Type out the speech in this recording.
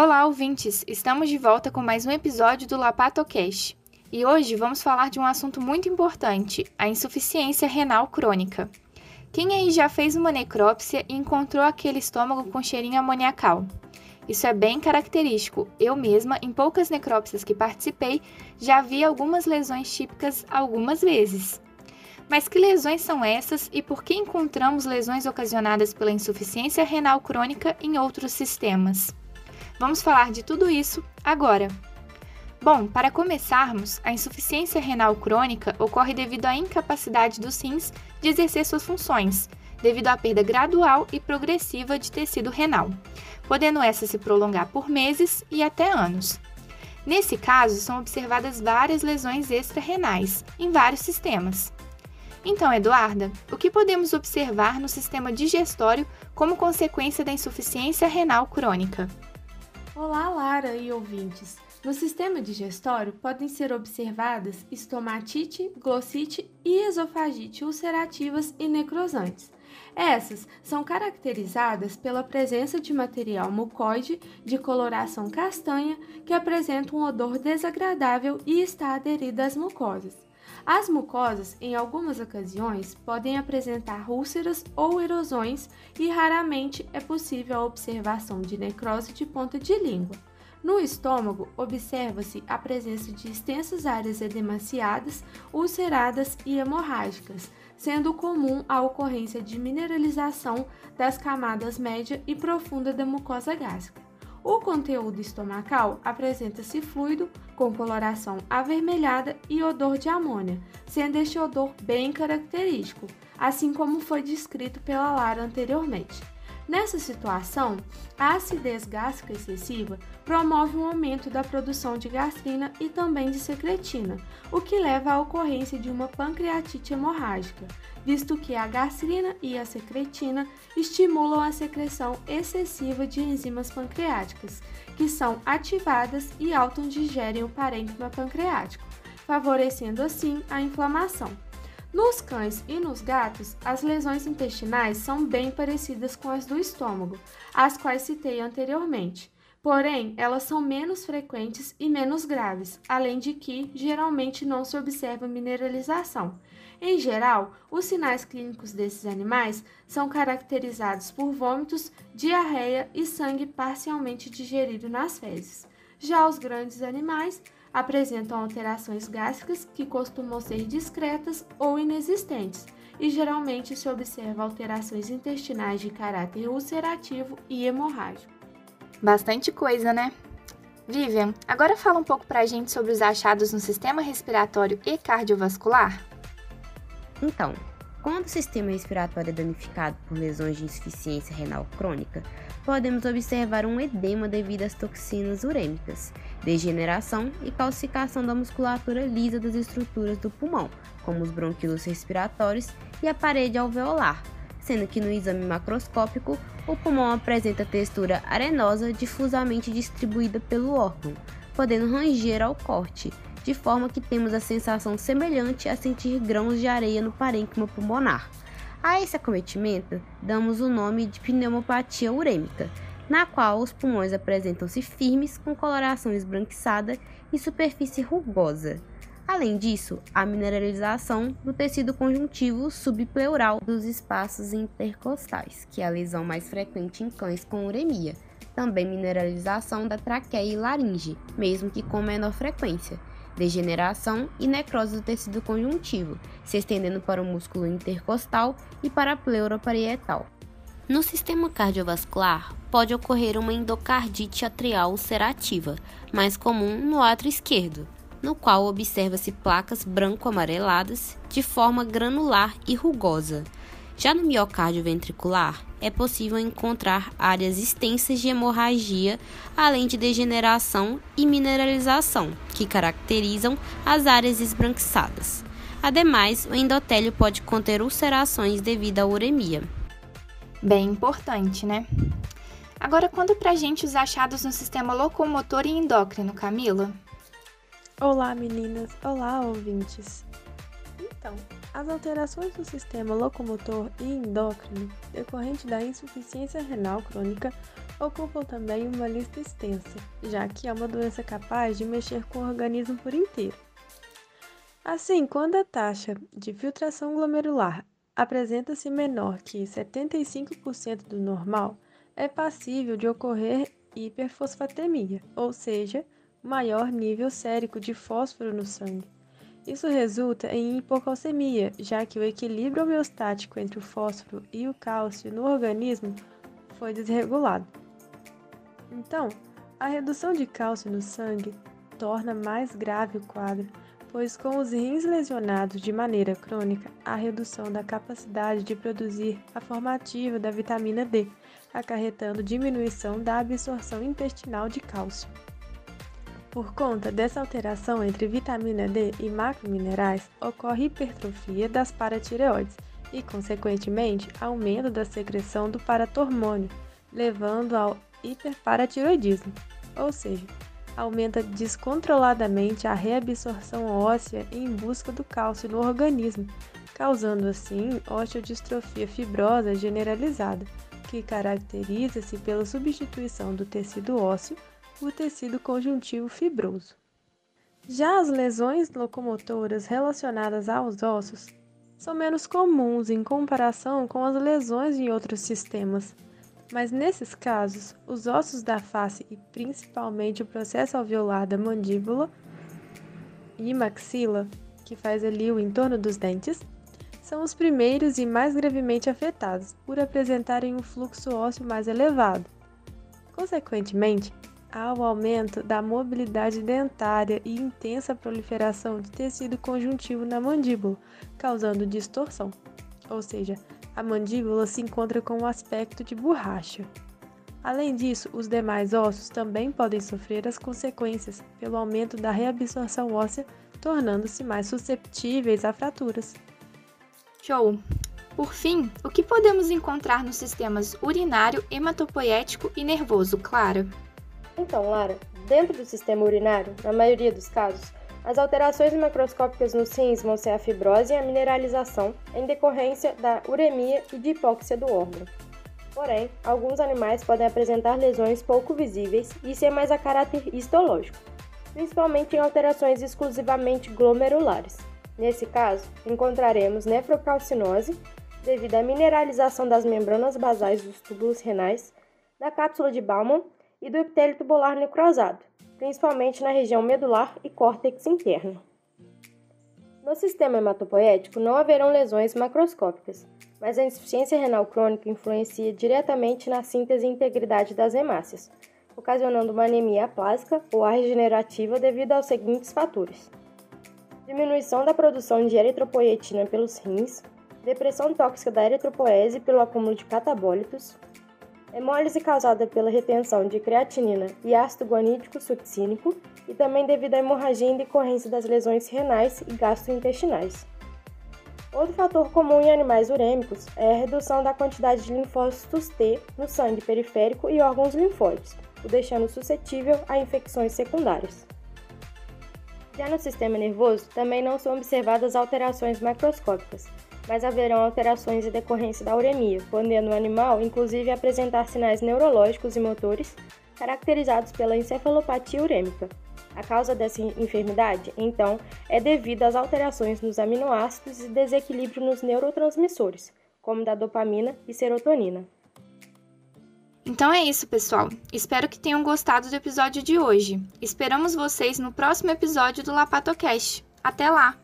Olá, ouvintes! Estamos de volta com mais um episódio do LapatoCast. E hoje vamos falar de um assunto muito importante, a insuficiência renal crônica. Quem aí já fez uma necrópsia e encontrou aquele estômago com cheirinho amoniacal? Isso é bem característico. Eu mesma, em poucas necrópsias que participei, já vi algumas lesões típicas algumas vezes. Mas que lesões são essas e por que encontramos lesões ocasionadas pela insuficiência renal crônica em outros sistemas? Vamos falar de tudo isso agora. Bom, para começarmos, a insuficiência renal crônica ocorre devido à incapacidade dos rins de exercer suas funções, devido à perda gradual e progressiva de tecido renal, podendo essa se prolongar por meses e até anos. Nesse caso, são observadas várias lesões extrarrenais em vários sistemas. Então, Eduarda, o que podemos observar no sistema digestório como consequência da insuficiência renal crônica? Olá, Lara e ouvintes! No sistema digestório podem ser observadas estomatite, glossite e esofagite ulcerativas e necrosantes. Essas são caracterizadas pela presença de material mucoide de coloração castanha que apresenta um odor desagradável e está aderido às mucosas. As mucosas, em algumas ocasiões, podem apresentar úlceras ou erosões e raramente é possível a observação de necrose de ponta de língua. No estômago, observa-se a presença de extensas áreas edemaciadas, ulceradas e hemorrágicas, sendo comum a ocorrência de mineralização das camadas média e profunda da mucosa gástrica. O conteúdo estomacal apresenta-se fluido, com coloração avermelhada e odor de amônia, sendo este odor bem característico, assim como foi descrito pela Lara anteriormente. Nessa situação, a acidez gástrica excessiva promove um aumento da produção de gastrina e também de secretina, o que leva à ocorrência de uma pancreatite hemorrágica, visto que a gastrina e a secretina estimulam a secreção excessiva de enzimas pancreáticas, que são ativadas e autodigerem o parênquima pancreático, favorecendo assim a inflamação. Nos cães e nos gatos, as lesões intestinais são bem parecidas com as do estômago, as quais citei anteriormente. Porém, elas são menos frequentes e menos graves, além de que geralmente não se observa mineralização. Em geral, os sinais clínicos desses animais são caracterizados por vômitos, diarreia e sangue parcialmente digerido nas fezes. Já os grandes animais apresentam alterações gástricas que costumam ser discretas ou inexistentes, e geralmente se observa alterações intestinais de caráter ulcerativo e hemorrágico. Bastante coisa, né? Vivian, agora fala um pouco pra gente sobre os achados no sistema respiratório e cardiovascular. Então, quando o sistema respiratório é danificado por lesões de insuficiência renal crônica, podemos observar um edema devido às toxinas urêmicas, degeneração e calcificação da musculatura lisa das estruturas do pulmão, como os bronquíolos respiratórios e a parede alveolar, sendo que no exame macroscópico o pulmão apresenta textura arenosa difusamente distribuída pelo órgão, podendo ranger ao corte, de forma que temos a sensação semelhante a sentir grãos de areia no parênquima pulmonar. A esse acometimento damos o nome de pneumopatia urêmica, na qual os pulmões apresentam-se firmes com coloração esbranquiçada e superfície rugosa. Além disso, a mineralização do tecido conjuntivo subpleural dos espaços intercostais, que é a lesão mais frequente em cães com uremia. Também mineralização da traqueia e laringe, mesmo que com menor frequência degeneração e necrose do tecido conjuntivo, se estendendo para o músculo intercostal e para a pleura parietal. No sistema cardiovascular, pode ocorrer uma endocardite atrial ulcerativa, mais comum no átrio esquerdo, no qual observa-se placas branco-amareladas de forma granular e rugosa. Já no miocárdio ventricular, é possível encontrar áreas extensas de hemorragia, além de degeneração e mineralização, que caracterizam as áreas esbranquiçadas. Ademais, o endotélio pode conter ulcerações devido à uremia. Bem importante, né? Agora, quando pra gente os achados no sistema locomotor e endócrino, Camila? Olá, meninas! Olá, ouvintes! Então, as alterações do sistema locomotor e endócrino decorrente da insuficiência renal crônica ocupam também uma lista extensa, já que é uma doença capaz de mexer com o organismo por inteiro. Assim, quando a taxa de filtração glomerular apresenta-se menor que 75% do normal, é passível de ocorrer hiperfosfatemia, ou seja, maior nível sérico de fósforo no sangue. Isso resulta em hipocalcemia, já que o equilíbrio homeostático entre o fósforo e o cálcio no organismo foi desregulado. Então, a redução de cálcio no sangue torna mais grave o quadro, pois com os rins lesionados de maneira crônica, há redução da capacidade de produzir a formativa da vitamina D, acarretando diminuição da absorção intestinal de cálcio. Por conta dessa alteração entre vitamina D e macrominerais, ocorre hipertrofia das paratireoides e, consequentemente, aumento da secreção do paratormônio, levando ao hiperparatiroidismo, ou seja, aumenta descontroladamente a reabsorção óssea em busca do cálcio no organismo, causando assim osteodistrofia fibrosa generalizada, que caracteriza-se pela substituição do tecido ósseo por tecido conjuntivo fibroso. Já as lesões locomotoras relacionadas aos ossos são menos comuns em comparação com as lesões em outros sistemas, mas nesses casos, os ossos da face e principalmente o processo alveolar da mandíbula e maxila, que faz ali o entorno dos dentes, são os primeiros e mais gravemente afetados, por apresentarem um fluxo ósseo mais elevado. Consequentemente, há o aumento da mobilidade dentária e intensa proliferação de tecido conjuntivo na mandíbula, causando distorção, ou seja, a mandíbula se encontra com um aspecto de borracha. Além disso, os demais ossos também podem sofrer as consequências pelo aumento da reabsorção óssea, tornando-se mais susceptíveis a fraturas. Show! Por fim, o que podemos encontrar nos sistemas urinário, hematopoético e nervoso, Clara? Então, Lara, dentro do sistema urinário, na maioria dos casos, as alterações macroscópicas nos rins vão ser a fibrose e a mineralização em decorrência da uremia e de hipóxia do órgão. Porém, alguns animais podem apresentar lesões pouco visíveis e ser mais a caráter histológico, principalmente em alterações exclusivamente glomerulares. Nesse caso, encontraremos nefrocalcinose devido à mineralização das membranas basais dos túbulos renais, da cápsula de Baumann e do epitélio tubular necrosado, principalmente na região medular e córtex interno. No sistema hematopoético não haverão lesões macroscópicas, mas a insuficiência renal crônica influencia diretamente na síntese e integridade das hemácias, ocasionando uma anemia aplásica ou regenerativa devido aos seguintes fatores: diminuição da produção de eritropoietina pelos rins, depressão tóxica da eritropoese pelo acúmulo de catabólitos, Hemólise causada pela retenção de creatinina e ácido guanídico succínico e também devido à hemorragia em decorrência das lesões renais e gastrointestinais. Outro fator comum em animais urêmicos é a redução da quantidade de linfócitos T no sangue periférico e órgãos linfóides, o deixando suscetível a infecções secundárias. Já no sistema nervoso, também não são observadas alterações macroscópicas, mas haverão alterações em decorrência da uremia, podendo o animal inclusive apresentar sinais neurológicos e motores caracterizados pela encefalopatia urêmica. A causa dessa enfermidade, então, é devido às alterações nos aminoácidos e desequilíbrio nos neurotransmissores, como da dopamina e serotonina. Então é isso, pessoal. Espero que tenham gostado do episódio de hoje. Esperamos vocês no próximo episódio do Lapatocast. Até lá!